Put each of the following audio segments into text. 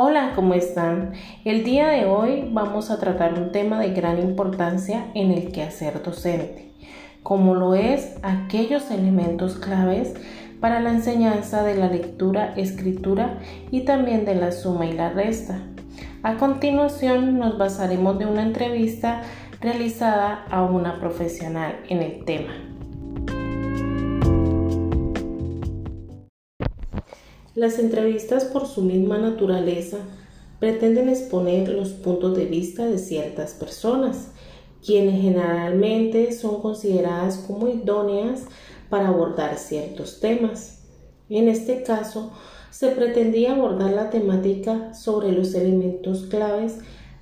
Hola, ¿cómo están? El día de hoy vamos a tratar un tema de gran importancia en el quehacer docente, como lo es aquellos elementos claves para la enseñanza de la lectura, escritura y también de la suma y la resta. A continuación nos basaremos de una entrevista realizada a una profesional en el tema. Las entrevistas por su misma naturaleza pretenden exponer los puntos de vista de ciertas personas, quienes generalmente son consideradas como idóneas para abordar ciertos temas. En este caso, se pretendía abordar la temática sobre los elementos claves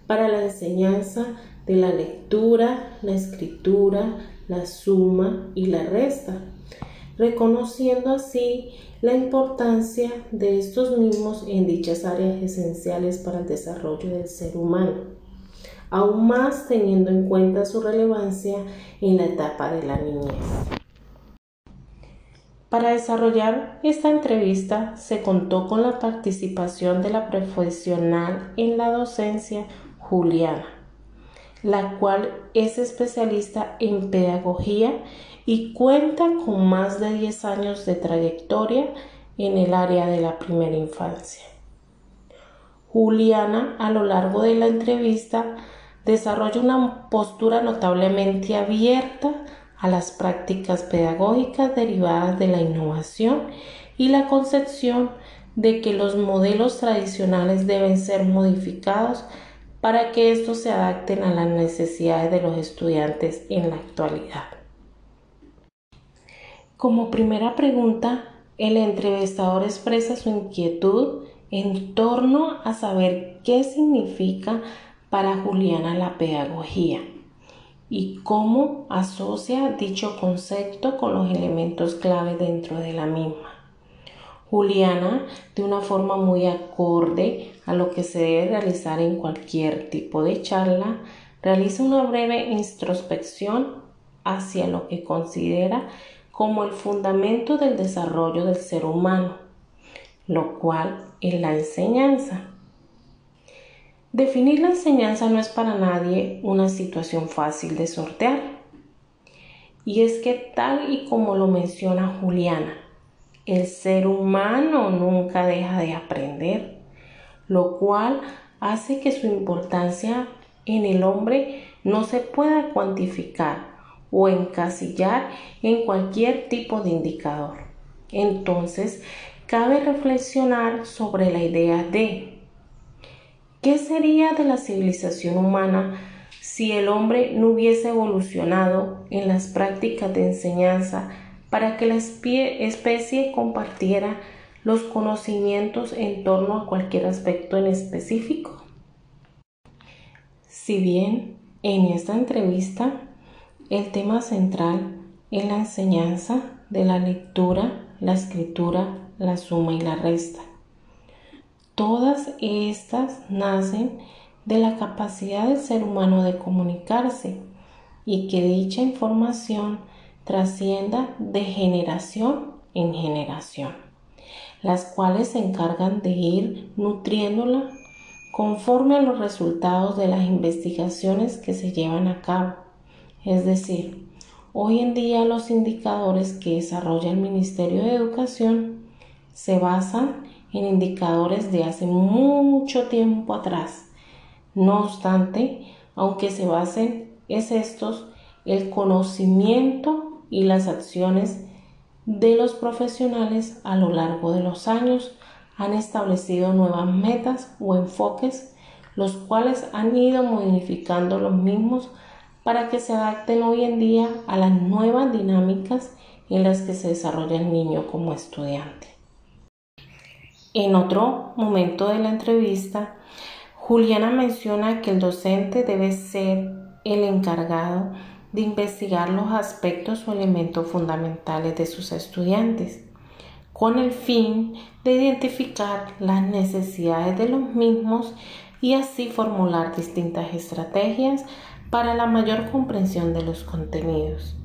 para la enseñanza de la lectura, la escritura, la suma y la resta, reconociendo así la importancia de estos mismos en dichas áreas esenciales para el desarrollo del ser humano, aún más teniendo en cuenta su relevancia en la etapa de la niñez. Para desarrollar esta entrevista se contó con la participación de la profesional en la docencia Juliana, la cual es especialista en pedagogía y cuenta con más de 10 años de trayectoria en el área de la primera infancia. Juliana, a lo largo de la entrevista, desarrolla una postura notablemente abierta a las prácticas pedagógicas derivadas de la innovación y la concepción de que los modelos tradicionales deben ser modificados para que estos se adapten a las necesidades de los estudiantes en la actualidad. Como primera pregunta, el entrevistador expresa su inquietud en torno a saber qué significa para Juliana la pedagogía y cómo asocia dicho concepto con los elementos clave dentro de la misma. Juliana, de una forma muy acorde a lo que se debe realizar en cualquier tipo de charla, realiza una breve introspección hacia lo que considera como el fundamento del desarrollo del ser humano, lo cual es la enseñanza. Definir la enseñanza no es para nadie una situación fácil de sortear. Y es que tal y como lo menciona Juliana, el ser humano nunca deja de aprender, lo cual hace que su importancia en el hombre no se pueda cuantificar o encasillar en cualquier tipo de indicador. Entonces, cabe reflexionar sobre la idea de ¿qué sería de la civilización humana si el hombre no hubiese evolucionado en las prácticas de enseñanza para que la especie compartiera los conocimientos en torno a cualquier aspecto en específico? Si bien en esta entrevista el tema central es la enseñanza de la lectura, la escritura, la suma y la resta. Todas estas nacen de la capacidad del ser humano de comunicarse y que dicha información trascienda de generación en generación, las cuales se encargan de ir nutriéndola conforme a los resultados de las investigaciones que se llevan a cabo es decir, hoy en día los indicadores que desarrolla el Ministerio de Educación se basan en indicadores de hace mucho tiempo atrás. No obstante, aunque se basen es estos el conocimiento y las acciones de los profesionales a lo largo de los años han establecido nuevas metas o enfoques, los cuales han ido modificando los mismos para que se adapten hoy en día a las nuevas dinámicas en las que se desarrolla el niño como estudiante. En otro momento de la entrevista, Juliana menciona que el docente debe ser el encargado de investigar los aspectos o elementos fundamentales de sus estudiantes, con el fin de identificar las necesidades de los mismos y así formular distintas estrategias para la mayor comprensión de los contenidos.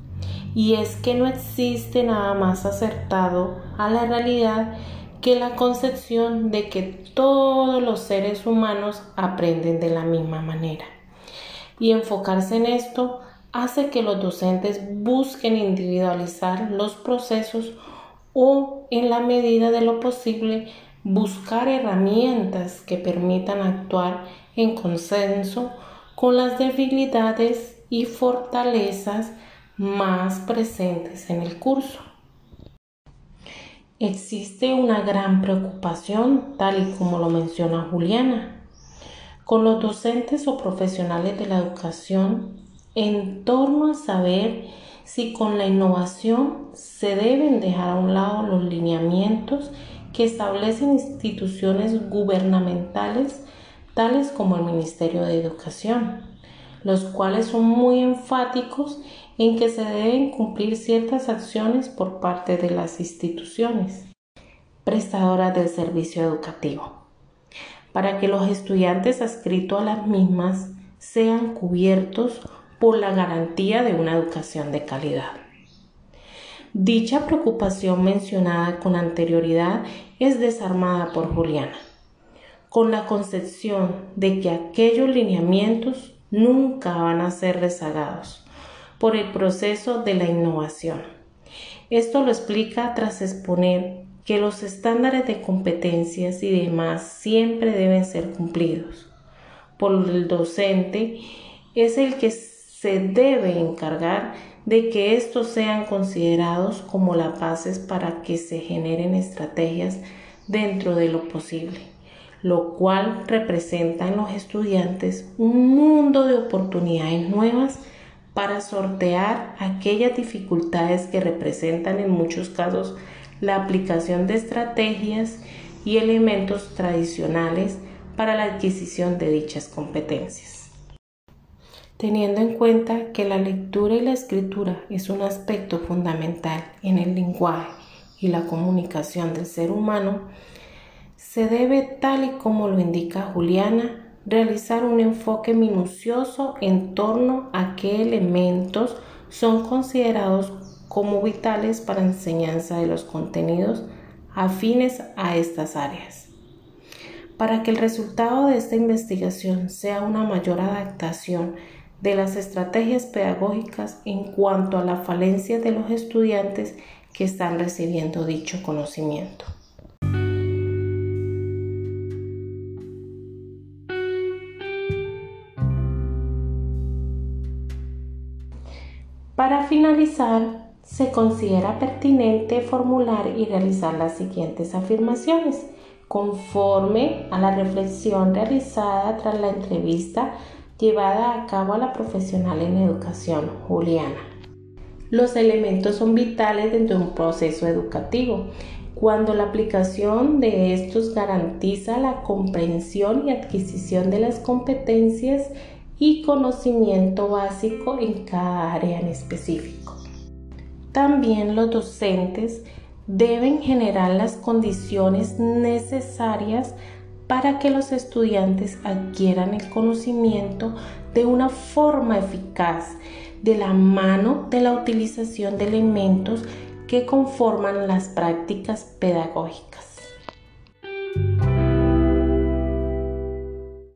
Y es que no existe nada más acertado a la realidad que la concepción de que todos los seres humanos aprenden de la misma manera. Y enfocarse en esto hace que los docentes busquen individualizar los procesos o, en la medida de lo posible, buscar herramientas que permitan actuar en consenso con las debilidades y fortalezas más presentes en el curso. Existe una gran preocupación, tal y como lo menciona Juliana, con los docentes o profesionales de la educación en torno a saber si con la innovación se deben dejar a un lado los lineamientos que establecen instituciones gubernamentales tales como el Ministerio de Educación, los cuales son muy enfáticos en que se deben cumplir ciertas acciones por parte de las instituciones prestadoras del servicio educativo, para que los estudiantes adscritos a las mismas sean cubiertos por la garantía de una educación de calidad. Dicha preocupación mencionada con anterioridad es desarmada por Juliana, con la concepción de que aquellos lineamientos nunca van a ser rezagados por el proceso de la innovación. Esto lo explica tras exponer que los estándares de competencias y demás siempre deben ser cumplidos por el docente es el que se debe encargar de que estos sean considerados como las bases para que se generen estrategias dentro de lo posible, lo cual representa en los estudiantes un mundo de oportunidades nuevas para sortear aquellas dificultades que representan en muchos casos la aplicación de estrategias y elementos tradicionales para la adquisición de dichas competencias. Teniendo en cuenta que la lectura y la escritura es un aspecto fundamental en el lenguaje y la comunicación del ser humano, se debe, tal y como lo indica Juliana, realizar un enfoque minucioso en torno a qué elementos son considerados como vitales para enseñanza de los contenidos afines a estas áreas. Para que el resultado de esta investigación sea una mayor adaptación de las estrategias pedagógicas en cuanto a la falencia de los estudiantes que están recibiendo dicho conocimiento. Para finalizar, se considera pertinente formular y realizar las siguientes afirmaciones conforme a la reflexión realizada tras la entrevista llevada a cabo a la profesional en educación, Juliana. Los elementos son vitales dentro de un proceso educativo, cuando la aplicación de estos garantiza la comprensión y adquisición de las competencias y conocimiento básico en cada área en específico. También los docentes deben generar las condiciones necesarias para que los estudiantes adquieran el conocimiento de una forma eficaz de la mano de la utilización de elementos que conforman las prácticas pedagógicas.